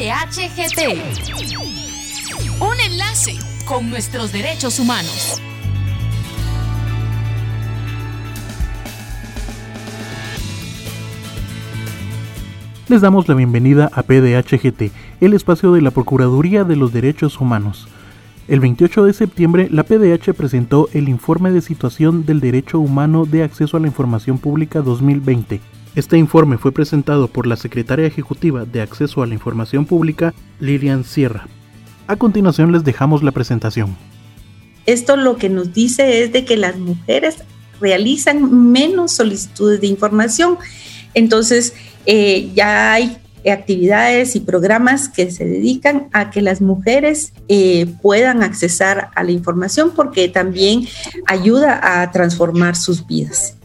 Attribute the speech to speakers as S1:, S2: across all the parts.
S1: PDHGT. Un enlace con nuestros derechos humanos.
S2: Les damos la bienvenida a PDHGT, el espacio de la Procuraduría de los Derechos Humanos. El 28 de septiembre, la PDH presentó el Informe de Situación del Derecho Humano de Acceso a la Información Pública 2020. Este informe fue presentado por la Secretaria Ejecutiva de Acceso a la Información Pública, Lilian Sierra. A continuación les dejamos la presentación.
S3: Esto lo que nos dice es de que las mujeres realizan menos solicitudes de información. Entonces, eh, ya hay actividades y programas que se dedican a que las mujeres eh, puedan accesar a la información porque también ayuda a transformar sus vidas.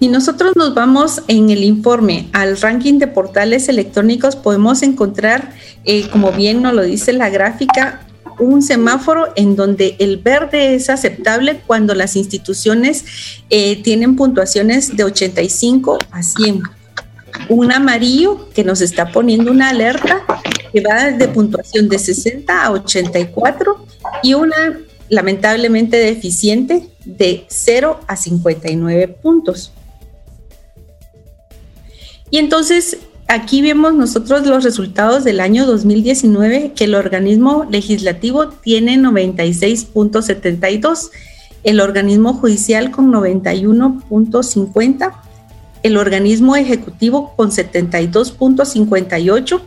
S3: Si nosotros nos vamos en el informe al ranking de portales electrónicos, podemos encontrar, eh, como bien nos lo dice la gráfica, un semáforo en donde el verde es aceptable cuando las instituciones eh, tienen puntuaciones de 85 a 100. Un amarillo que nos está poniendo una alerta que va de puntuación de 60 a 84 y una lamentablemente deficiente de 0 a 59 puntos. Y entonces aquí vemos nosotros los resultados del año 2019 que el organismo legislativo tiene 96.72, el organismo judicial con 91.50, el organismo ejecutivo con 72.58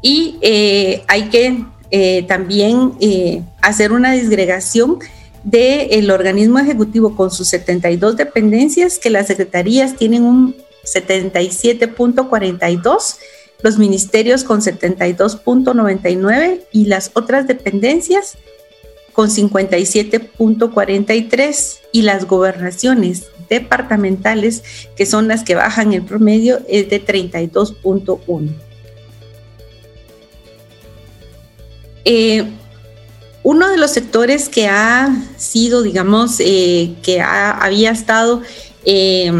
S3: y eh, hay que eh, también eh, hacer una disgregación del organismo ejecutivo con sus 72 dependencias, que las secretarías tienen un 77.42, los ministerios con 72.99 y las otras dependencias con 57.43 y las gobernaciones departamentales, que son las que bajan el promedio, es de 32.1. Eh, uno de los sectores que ha sido, digamos, eh, que había estado eh,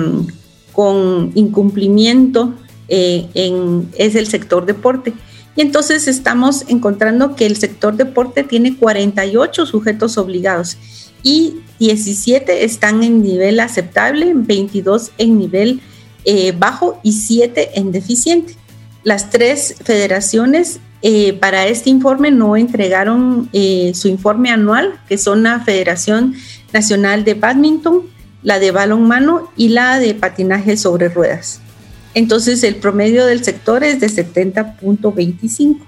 S3: con incumplimiento eh, en, es el sector deporte. Y entonces estamos encontrando que el sector deporte tiene 48 sujetos obligados y 17 están en nivel aceptable, 22 en nivel eh, bajo y 7 en deficiente. Las tres federaciones eh, para este informe no entregaron su informe anual, que son la Federación Nacional de Badminton, la de balonmano y la de patinaje sobre ruedas. Entonces el promedio del sector es de 70.25.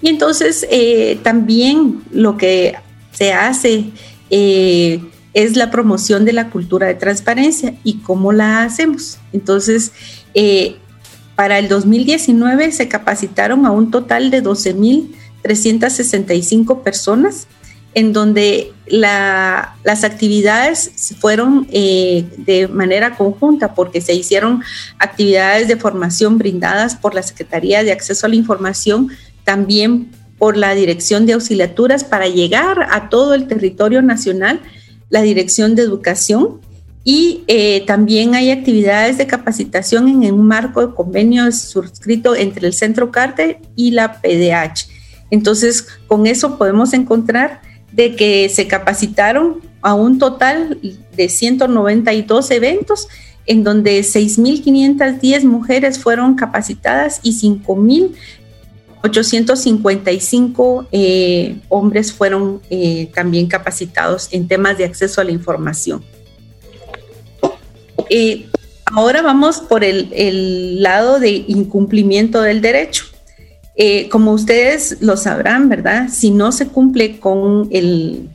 S3: Y entonces eh, también lo que se hace eh, es la promoción de la cultura de transparencia y cómo la hacemos. Entonces, eh, para el 2019 se capacitaron a un total de 12.365 personas en donde las actividades fueron eh, de manera conjunta porque se hicieron actividades de formación brindadas por la Secretaría de Acceso a la Información, también por la Dirección de Auxiliaturas para llegar a todo el territorio nacional, la Dirección de Educación y eh, también hay actividades de capacitación en, un marco de convenio suscrito entre el Centro CARTE y la PDH. Entonces, con eso podemos encontrar de que se capacitaron a un total de 192 eventos en donde 6.510 mujeres fueron capacitadas y 5.855 eh, hombres fueron eh, también capacitados en temas de acceso a la información. Eh, ahora vamos por el lado de incumplimiento del derecho. Eh, como ustedes lo sabrán, ¿verdad? Si no se cumple con el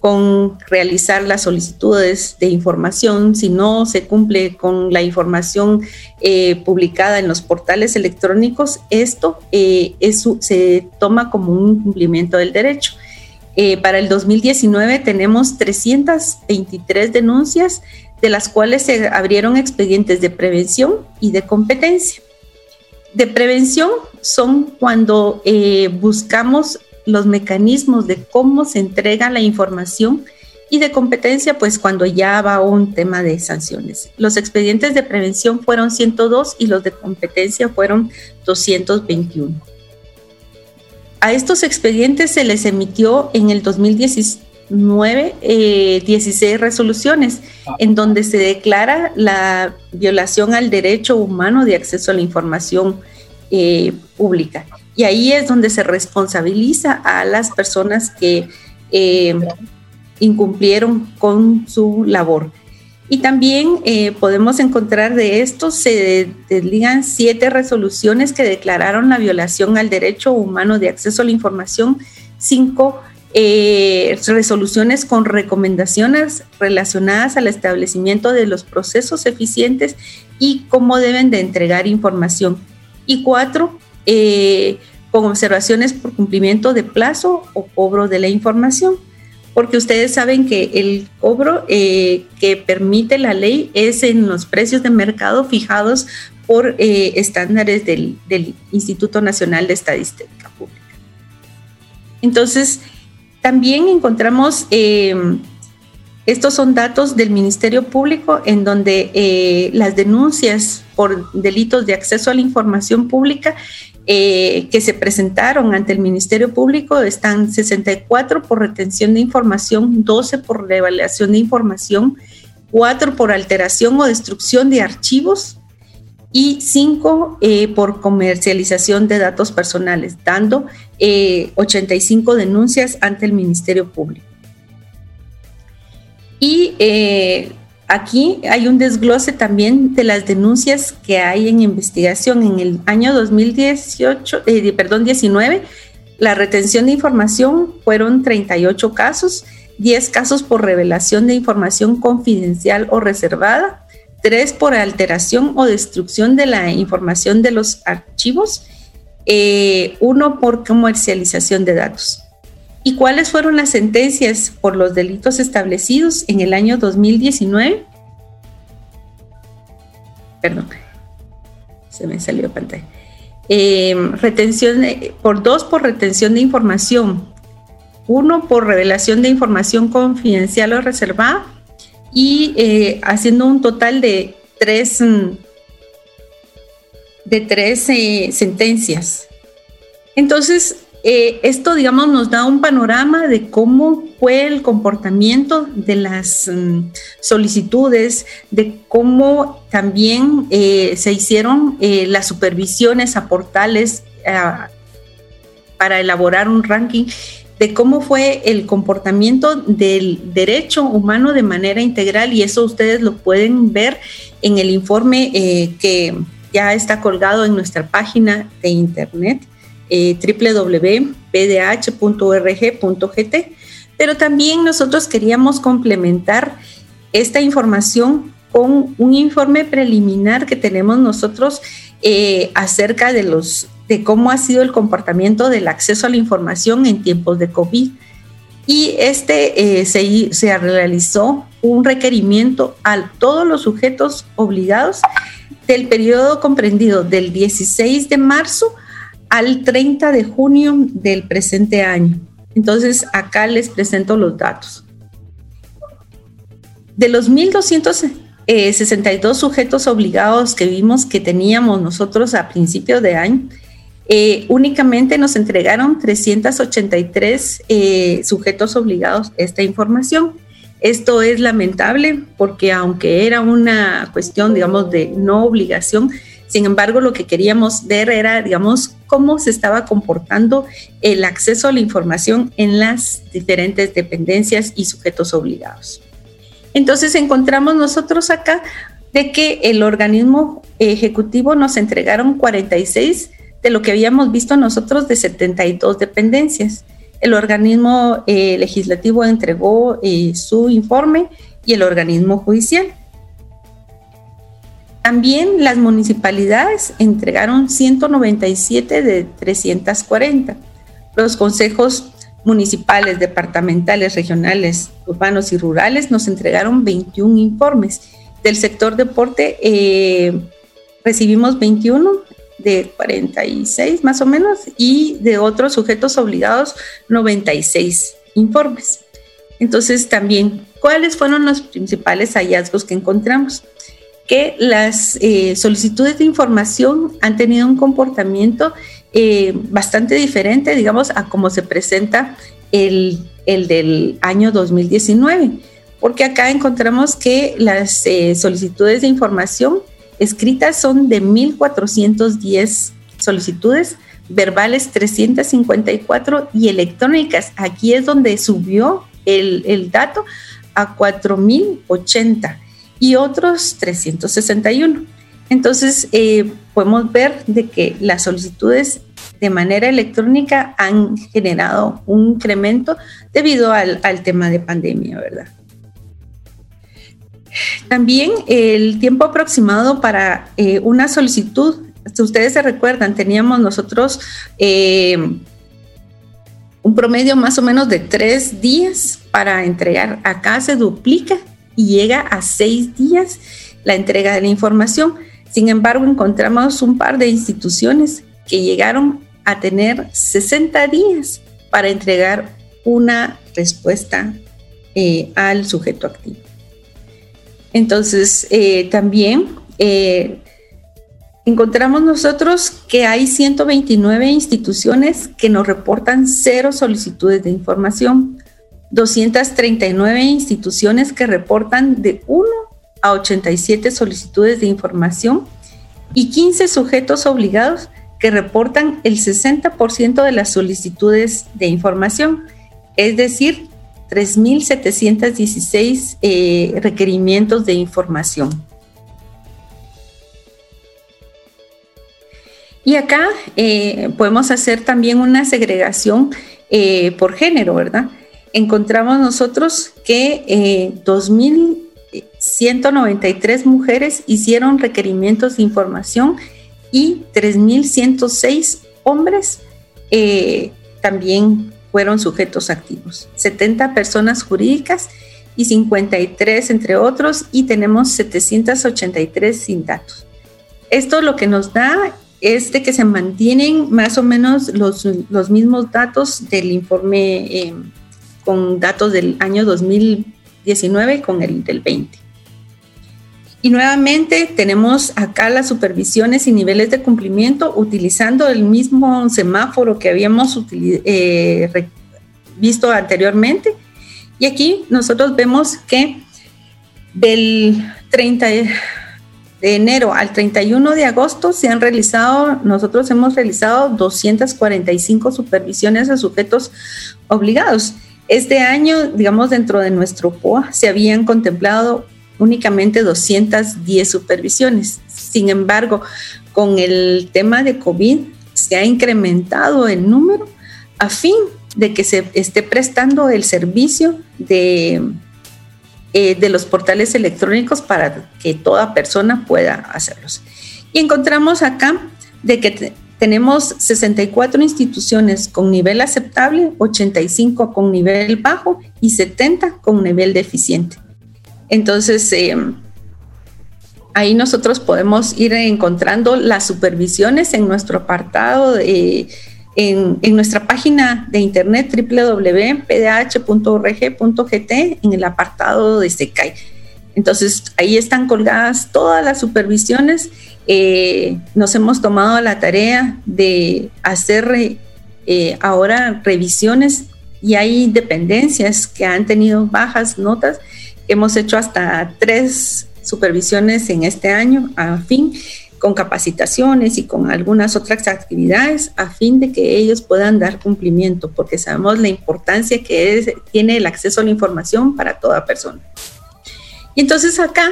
S3: con realizar las solicitudes de información, si no se cumple con la información eh, publicada en los portales electrónicos, esto eh, se toma como un cumplimiento del derecho. para el 2019 tenemos 323 denuncias, de las cuales se abrieron expedientes de prevención y de competencia de prevención son cuando eh, buscamos los mecanismos de cómo se entrega la información y de competencia, pues cuando ya va un tema de sanciones. Los expedientes de prevención fueron 102 y los de competencia fueron 221. A estos expedientes se les emitió en el 2019 16 eh, resoluciones en donde se declara la violación al derecho humano de acceso a la información eh, pública. Y ahí es donde se responsabiliza a las personas que eh, incumplieron con su labor. Y también eh, podemos encontrar de esto, se desligan siete resoluciones que declararon la violación al derecho humano de acceso a la información, cinco eh, resoluciones con recomendaciones relacionadas al establecimiento de los procesos eficientes y cómo deben de entregar información. Y cuatro, eh, con observaciones por cumplimiento de plazo o cobro de la información porque ustedes saben que el cobro eh, que permite la ley es en los precios de mercado fijados por estándares del, Instituto Nacional de Estadística Pública. Entonces, también encontramos, eh, estos son datos del Ministerio Público en donde las denuncias por delitos de acceso a la información pública eh, que se presentaron ante el Ministerio Público están 64 por retención de información, 12 por revelación de información, 4 por alteración o destrucción de archivos y 5 eh, por comercialización de datos personales, dando 85 eh, denuncias ante el Ministerio Público. Y Aquí hay un desglose también de las denuncias que hay en investigación. En el año 2018, eh, perdón, 19, la retención de información fueron 38 casos, 10 casos por revelación de información confidencial o reservada, 3 por alteración o destrucción de la información de los archivos, eh, 1 por comercialización de datos. ¿Y cuáles fueron las sentencias por los delitos establecidos en el año 2019? Perdón, se me salió pantalla. Em, retención por dos por retención de información, uno por revelación de información confidencial o reservada y eh, haciendo un total de tres mm, de tres eh, sentencias. Entonces, eh, esto, digamos, nos da un panorama de cómo fue el comportamiento de las mm, solicitudes, de cómo también se hicieron las supervisiones a portales para elaborar un ranking de cómo fue el comportamiento del derecho humano de manera integral y eso ustedes lo pueden ver en el informe que ya está colgado en nuestra página de internet eh, www.pdh.org.gt, pero también nosotros queríamos complementar esta información con un informe preliminar que tenemos nosotros eh, acerca de los de cómo ha sido el comportamiento del acceso a la información en tiempos de COVID. Y este eh, se, se, realizó un requerimiento a todos los sujetos obligados del periodo comprendido del 16 de marzo al 30 de junio del presente año. Entonces, acá les presento los datos. De los 1.262 sujetos obligados que vimos que teníamos nosotros a principio de año, eh, únicamente nos entregaron 383 eh, sujetos obligados esta información. Esto es lamentable porque aunque era una cuestión, digamos, de no obligación, sin embargo, lo que queríamos ver era, digamos, cómo se estaba comportando el acceso a la información en las diferentes dependencias y sujetos obligados. Entonces encontramos nosotros acá de que el organismo ejecutivo nos entregaron 46 de lo que habíamos visto nosotros de 72 dependencias. El organismo eh, legislativo entregó eh, su informe y el organismo judicial. También las municipalidades entregaron 197 de 340. Los consejos municipales, departamentales, regionales, urbanos y rurales nos entregaron 21 informes. Del sector deporte eh, recibimos 21 de 46 más o menos y de otros sujetos obligados 96 informes. Entonces también, ¿cuáles fueron los principales hallazgos que encontramos? Que las eh, solicitudes de información han tenido un comportamiento eh, bastante diferente, digamos, a cómo se presenta el, el del año 2019, porque acá encontramos que las eh, solicitudes de información escritas son de 1.410 solicitudes, verbales 354 y electrónicas. Aquí es donde subió el, el dato a 4.080 y otros 361. Entonces, eh, podemos ver de que las solicitudes de manera electrónica han generado un incremento debido al, tema de pandemia, ¿verdad? También el tiempo aproximado para eh, una solicitud, si ustedes se recuerdan, teníamos nosotros eh, un promedio más o menos de tres días para entregar. Acá se duplica y llega a seis días la entrega de la información. Sin embargo, encontramos un par de instituciones que llegaron a tener 60 días para entregar una respuesta eh, al sujeto activo. Entonces, eh, también eh, encontramos nosotros que hay 129 instituciones que nos reportan cero solicitudes de información, 239 instituciones que reportan de 1 a 87 solicitudes de información y 15 sujetos obligados que reportan el 60% de las solicitudes de información, es decir, 3.716 eh, requerimientos de información. Y acá eh, podemos hacer también una segregación eh, por género, ¿verdad? Encontramos nosotros que 2.193 mujeres hicieron requerimientos de información y 3.106 hombres eh, también fueron sujetos activos, 70 personas jurídicas y 53 entre otros y tenemos 783 sin datos. Esto lo que nos da es de que se mantienen más o menos los, los mismos datos del informe eh, con datos del año 2019 con el del 20. Y nuevamente tenemos acá las supervisiones y niveles de cumplimiento utilizando el mismo semáforo que habíamos eh, visto anteriormente. Y aquí nosotros vemos que del 30 de enero al 31 de agosto se han realizado, nosotros hemos realizado 245 supervisiones a sujetos obligados. Este año, digamos, dentro de nuestro POA se habían contemplado únicamente 210 supervisiones. Sin embargo, con el tema de COVID se ha incrementado el número a fin de que se esté prestando el servicio de, eh, de los portales electrónicos para que toda persona pueda hacerlos. Y encontramos acá de que tenemos 64 instituciones con nivel aceptable, 85 con nivel bajo y 70 con nivel deficiente. Entonces, eh, ahí nosotros podemos ir encontrando las supervisiones en nuestro apartado, en, nuestra página de internet www.pdh.org.gt en el apartado de SECAI. Entonces, ahí están colgadas todas las supervisiones. Eh, nos hemos tomado la tarea de hacer eh, ahora revisiones y hay dependencias que han tenido bajas notas Hemos hecho hasta tres supervisiones en este año a fin con capacitaciones y con algunas otras actividades a fin de que ellos puedan dar cumplimiento, porque sabemos la importancia que tiene el acceso a la información para toda persona. Y entonces acá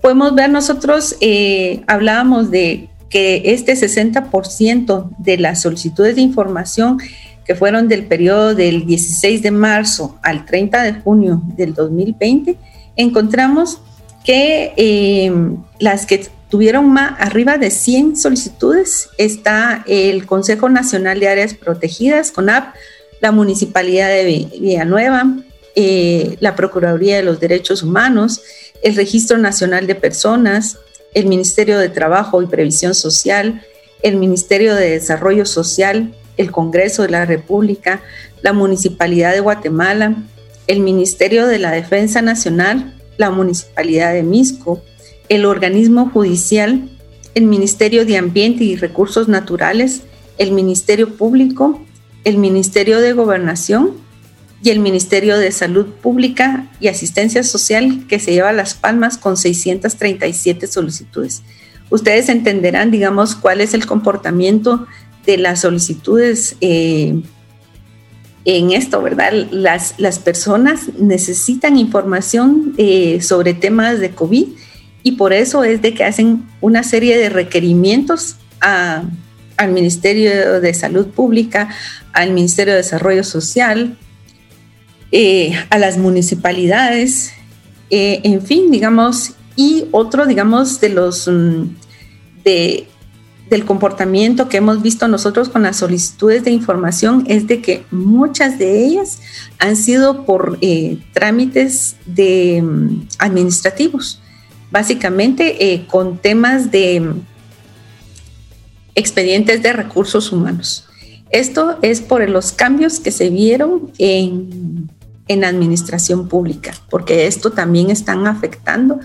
S3: podemos ver nosotros, eh, hablábamos de que este 60% de las solicitudes de información que fueron del periodo del 16 de marzo al 30 de junio del 2020, encontramos que eh, las que tuvieron más arriba de 100 solicitudes está el Consejo Nacional de Áreas Protegidas, CONAP, la Municipalidad de Villanueva, eh, la Procuraduría de los Derechos Humanos, el Registro Nacional de Personas, el Ministerio de Trabajo y Previsión Social, el Ministerio de Desarrollo Social, el Congreso de la República, la Municipalidad de Guatemala, el Ministerio de la Defensa Nacional, la Municipalidad de Misco, el organismo judicial, el Ministerio de Ambiente y Recursos Naturales, el Ministerio Público, el Ministerio de Gobernación y el Ministerio de Salud Pública y Asistencia Social, que se lleva las palmas con 637 solicitudes. Ustedes entenderán, digamos, cuál es el comportamiento de las solicitudes eh, en esto, ¿verdad? Las, las personas necesitan información eh, sobre temas de COVID y por eso es de que hacen una serie de requerimientos al Ministerio de Salud Pública, al Ministerio de Desarrollo Social, eh, a las municipalidades, eh, en fin, digamos, y otro, digamos, de los mm, de, del comportamiento que hemos visto nosotros con las solicitudes de información es de que muchas de ellas han sido por eh, trámites mm, administrativos, básicamente con temas de mm, expedientes de recursos humanos. Esto es por los cambios que se vieron en en administración pública, porque esto también están afectando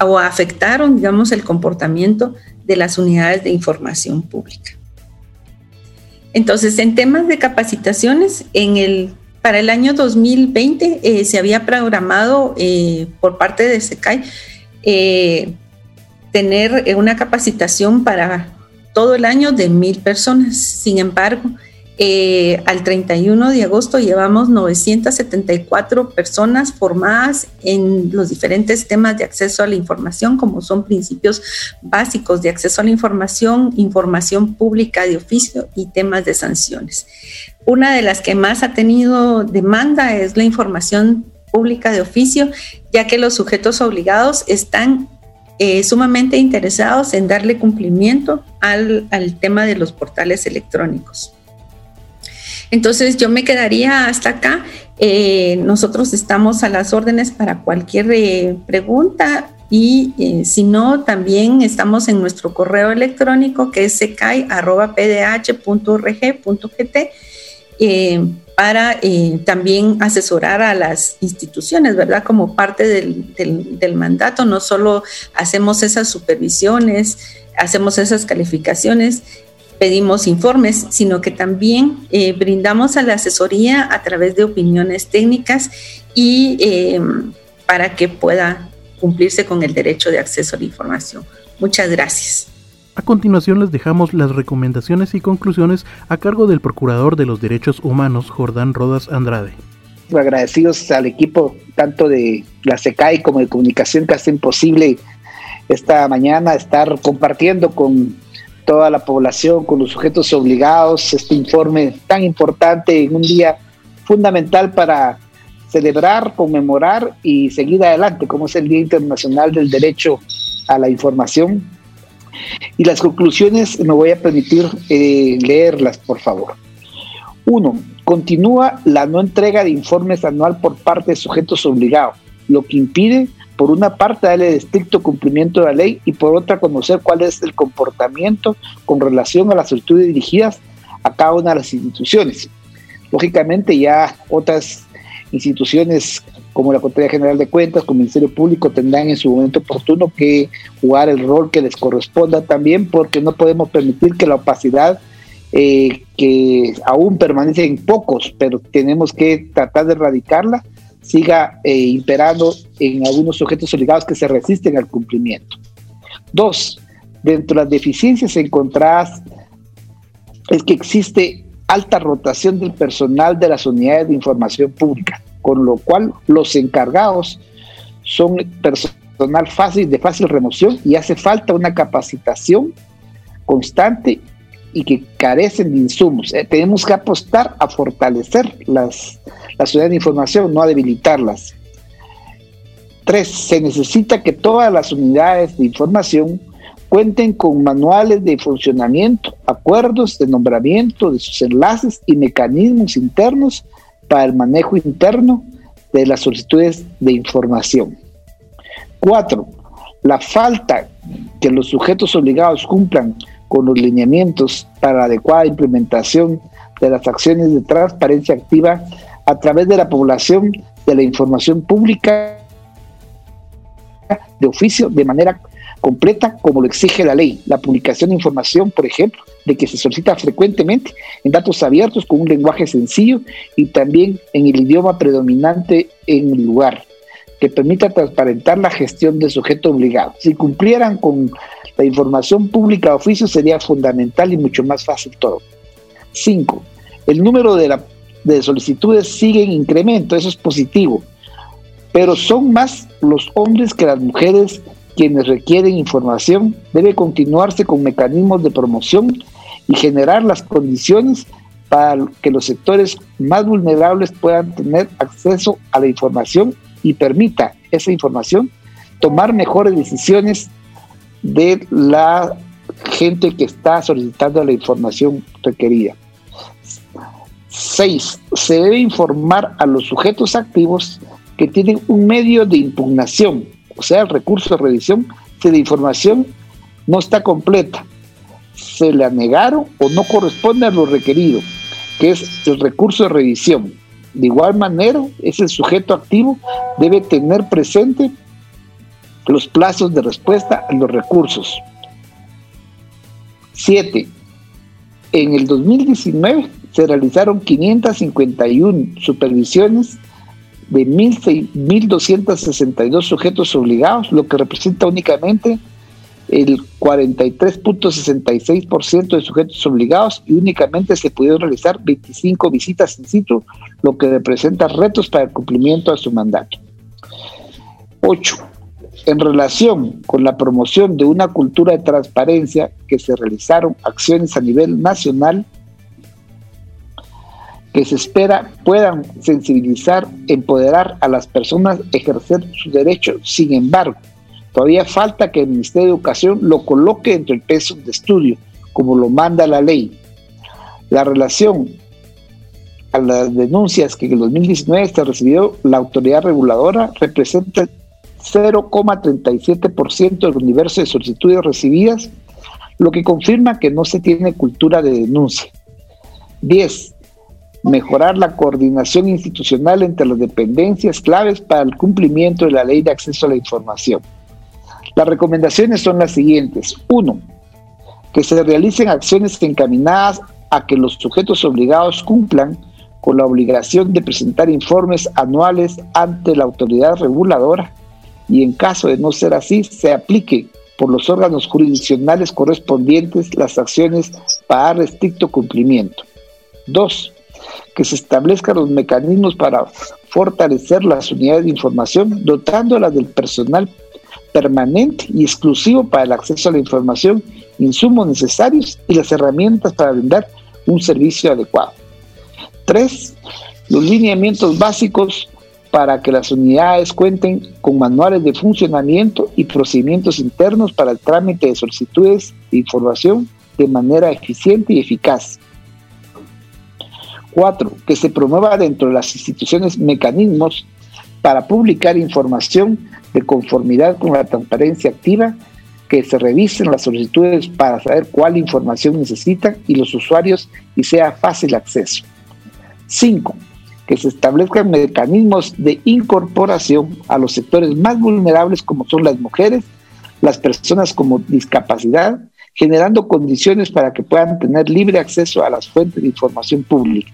S3: o afectaron, digamos, el comportamiento de las unidades de información pública. Entonces, en temas de capacitaciones, para el año 2020 eh, se había programado eh, por parte de SECAI eh, tener una capacitación para todo el año de mil personas. Sin embargo, eh, al 31 de agosto llevamos 974 personas formadas en los diferentes temas de acceso a la información, como son principios básicos de acceso a la información, información pública de oficio y temas de sanciones. Una de las que más ha tenido demanda es la información pública de oficio, ya que los sujetos obligados están eh, sumamente interesados en darle cumplimiento al tema de los portales electrónicos. Entonces yo me quedaría hasta acá. Eh, nosotros estamos a las órdenes para cualquier eh, pregunta y eh, si no, también estamos en nuestro correo electrónico que es secai.pdh.org.gt para también asesorar a las instituciones, ¿verdad? Como parte del mandato, no solo hacemos esas supervisiones, hacemos esas calificaciones, pedimos informes, sino que también eh, brindamos a la asesoría a través de opiniones técnicas y eh, para que pueda cumplirse con el derecho de acceso a la información. Muchas gracias.
S2: A continuación les dejamos las recomendaciones y conclusiones a cargo del Procurador de los Derechos Humanos, Jordán Rodas Andrade.
S4: Agradecidos al equipo tanto de la SECAI como de comunicación que hacen posible esta mañana estar compartiendo con toda la población, con los sujetos obligados, este informe tan importante en un día fundamental para celebrar, conmemorar y seguir adelante, como es el Día Internacional del Derecho a la Información. Y las conclusiones me voy a permitir eh, leerlas, por favor. Uno, continúa la no entrega de informes anual por parte de sujetos obligados, lo que impide por una parte darle estricto cumplimiento de la ley y por otra conocer cuál es el comportamiento con relación a las solicitudes dirigidas a cada una de las instituciones. Lógicamente ya otras instituciones como la Contraloría General de Cuentas, como el Ministerio Público tendrán en su momento oportuno que jugar el rol que les corresponda también porque no podemos permitir que la opacidad eh, que aún permanece en pocos, pero tenemos que tratar de erradicarla, siga eh, imperando en algunos sujetos obligados que se resisten al cumplimiento. Dos, dentro de las deficiencias encontradas es que existe alta rotación del personal de las unidades de información pública, con lo cual los encargados son personal fácil, de fácil remoción y hace falta una capacitación constante y que carecen de insumos. Eh, tenemos que apostar a fortalecer las, las unidades de información, no a debilitarlas. Tres, se necesita que todas las unidades de información cuenten con manuales de funcionamiento, acuerdos de nombramiento de sus enlaces y mecanismos internos para el manejo interno de las solicitudes de información. Cuatro, la falta que los sujetos obligados cumplan con los lineamientos para la adecuada implementación de las acciones de transparencia activa a través de la población de la información pública de oficio de manera completa como lo exige la ley. La publicación de información, por ejemplo, de que se solicita frecuentemente en datos abiertos con un lenguaje sencillo y también en el idioma predominante en el lugar, que permita transparentar la gestión del sujeto obligado. Si cumplieran con la información pública de oficio sería fundamental y mucho más fácil todo. 5. El número de, solicitudes sigue en incremento, eso es positivo, pero son más los hombres que las mujeres quienes requieren información, debe continuarse con mecanismos de promoción y generar las condiciones para que los sectores más vulnerables puedan tener acceso a la información y permita esa información tomar mejores decisiones de la gente que está solicitando la información requerida. 6. Se debe informar a los sujetos activos que tienen un medio de impugnación o sea, el recurso de revisión, si la información no está completa, se le negaron o no corresponde a lo requerido, que es el recurso de revisión. De igual manera, ese sujeto activo debe tener presente los plazos de respuesta a los recursos. 7. En el 2019 se realizaron 551 supervisiones de 1.262 sujetos obligados, lo que representa únicamente el 43.66% de sujetos obligados y únicamente se pudieron realizar 25 visitas in situ, lo que representa retos para el cumplimiento de su mandato. 8. En relación con la promoción de una cultura de transparencia que se realizaron acciones a nivel nacional, que se espera puedan sensibilizar, empoderar a las personas, ejercer sus derechos. Sin embargo, todavía falta que el Ministerio de Educación lo coloque dentro del peso de estudio, como lo manda la ley. La relación a las denuncias que en el 2019 se recibió la autoridad reguladora representa 0,37% del universo de solicitudes recibidas, lo que confirma que no se tiene cultura de denuncia. 10 mejorar la coordinación institucional entre las dependencias claves para el cumplimiento de la ley de acceso a la información. Las recomendaciones son las siguientes. Uno, que se realicen acciones encaminadas a que los sujetos obligados cumplan con la obligación de presentar informes anuales ante la autoridad reguladora y en caso de no ser así, se aplique por los órganos jurisdiccionales correspondientes las acciones para dar estricto cumplimiento. Dos, que se establezcan los mecanismos para fortalecer las unidades de información, dotándolas del personal permanente y exclusivo para el acceso a la información, insumos necesarios y las herramientas para brindar un servicio adecuado. Tres, los lineamientos básicos para que las unidades cuenten con manuales de funcionamiento y procedimientos internos para el trámite de solicitudes de información de manera eficiente y eficaz. Cuatro, que se promueva dentro de las instituciones mecanismos para publicar información de conformidad con la transparencia activa, que se revisen las solicitudes para saber cuál información necesitan y los usuarios y sea fácil acceso. Cinco, que se establezcan mecanismos de incorporación a los sectores más vulnerables como son las mujeres, las personas con discapacidad, generando condiciones para que puedan tener libre acceso a las fuentes de información pública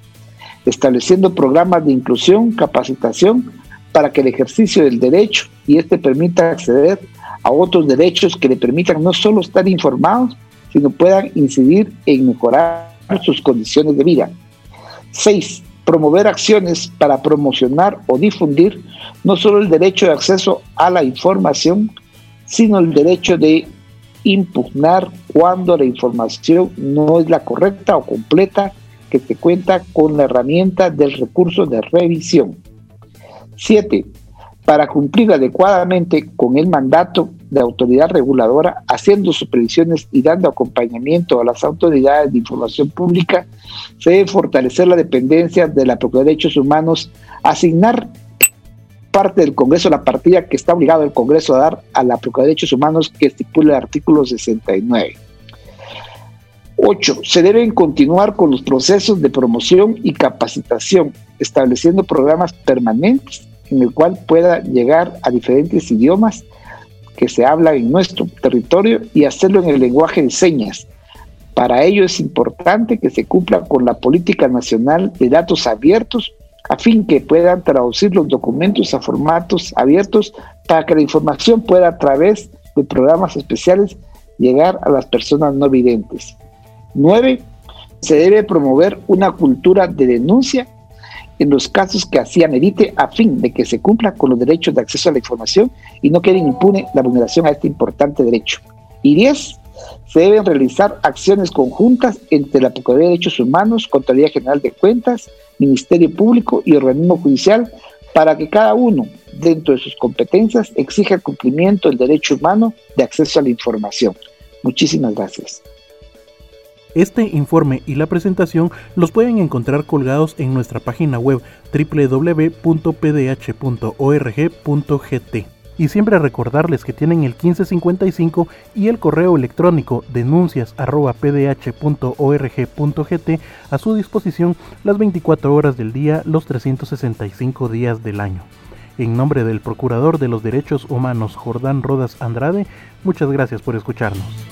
S4: estableciendo programas de inclusión, capacitación para que el ejercicio del derecho y este permita acceder a otros derechos que le permitan no solo estar informados, sino puedan incidir en mejorar sus condiciones de vida. 6. Promover acciones para promocionar o difundir no solo el derecho de acceso a la información, sino el derecho de impugnar cuando la información no es la correcta o completa que se cuenta con la herramienta del recurso de revisión. 7. Para cumplir adecuadamente con el mandato de autoridad reguladora, haciendo supervisiones y dando acompañamiento a las autoridades de información pública, se debe fortalecer la dependencia de la Procuraduría de Derechos Humanos, asignar parte del Congreso la partida que está obligado el Congreso a dar a la Procuraduría de Derechos Humanos que estipula el artículo 69. 8. Se deben continuar con los procesos de promoción y capacitación, estableciendo programas permanentes en el cual pueda llegar a diferentes idiomas que se hablan en nuestro territorio y hacerlo en el lenguaje de señas. Para ello es importante que se cumpla con la política nacional de datos abiertos a fin que puedan traducir los documentos a formatos abiertos para que la información pueda a través de programas especiales llegar a las personas no videntes. 9. Se debe promover una cultura de denuncia en los casos que así amerite a fin de que se cumpla con los derechos de acceso a la información y no quede impune la vulneración a este importante derecho. Y 10. Se deben realizar acciones conjuntas entre la Procuraduría de Derechos Humanos, Contraloría General de Cuentas, Ministerio Público y Organismo Judicial para que cada uno, dentro de sus competencias, exija el cumplimiento del derecho humano de acceso a la información. Muchísimas gracias.
S2: Este informe y la presentación los pueden encontrar colgados en nuestra página web www.pdh.org.gt. Y siempre recordarles que tienen el 1555 y el correo electrónico denuncias.pdh.org.gt a su disposición las 24 horas del día, los 365 días del año. En nombre del Procurador de los Derechos Humanos Jordán Rodas Andrade, muchas gracias por escucharnos.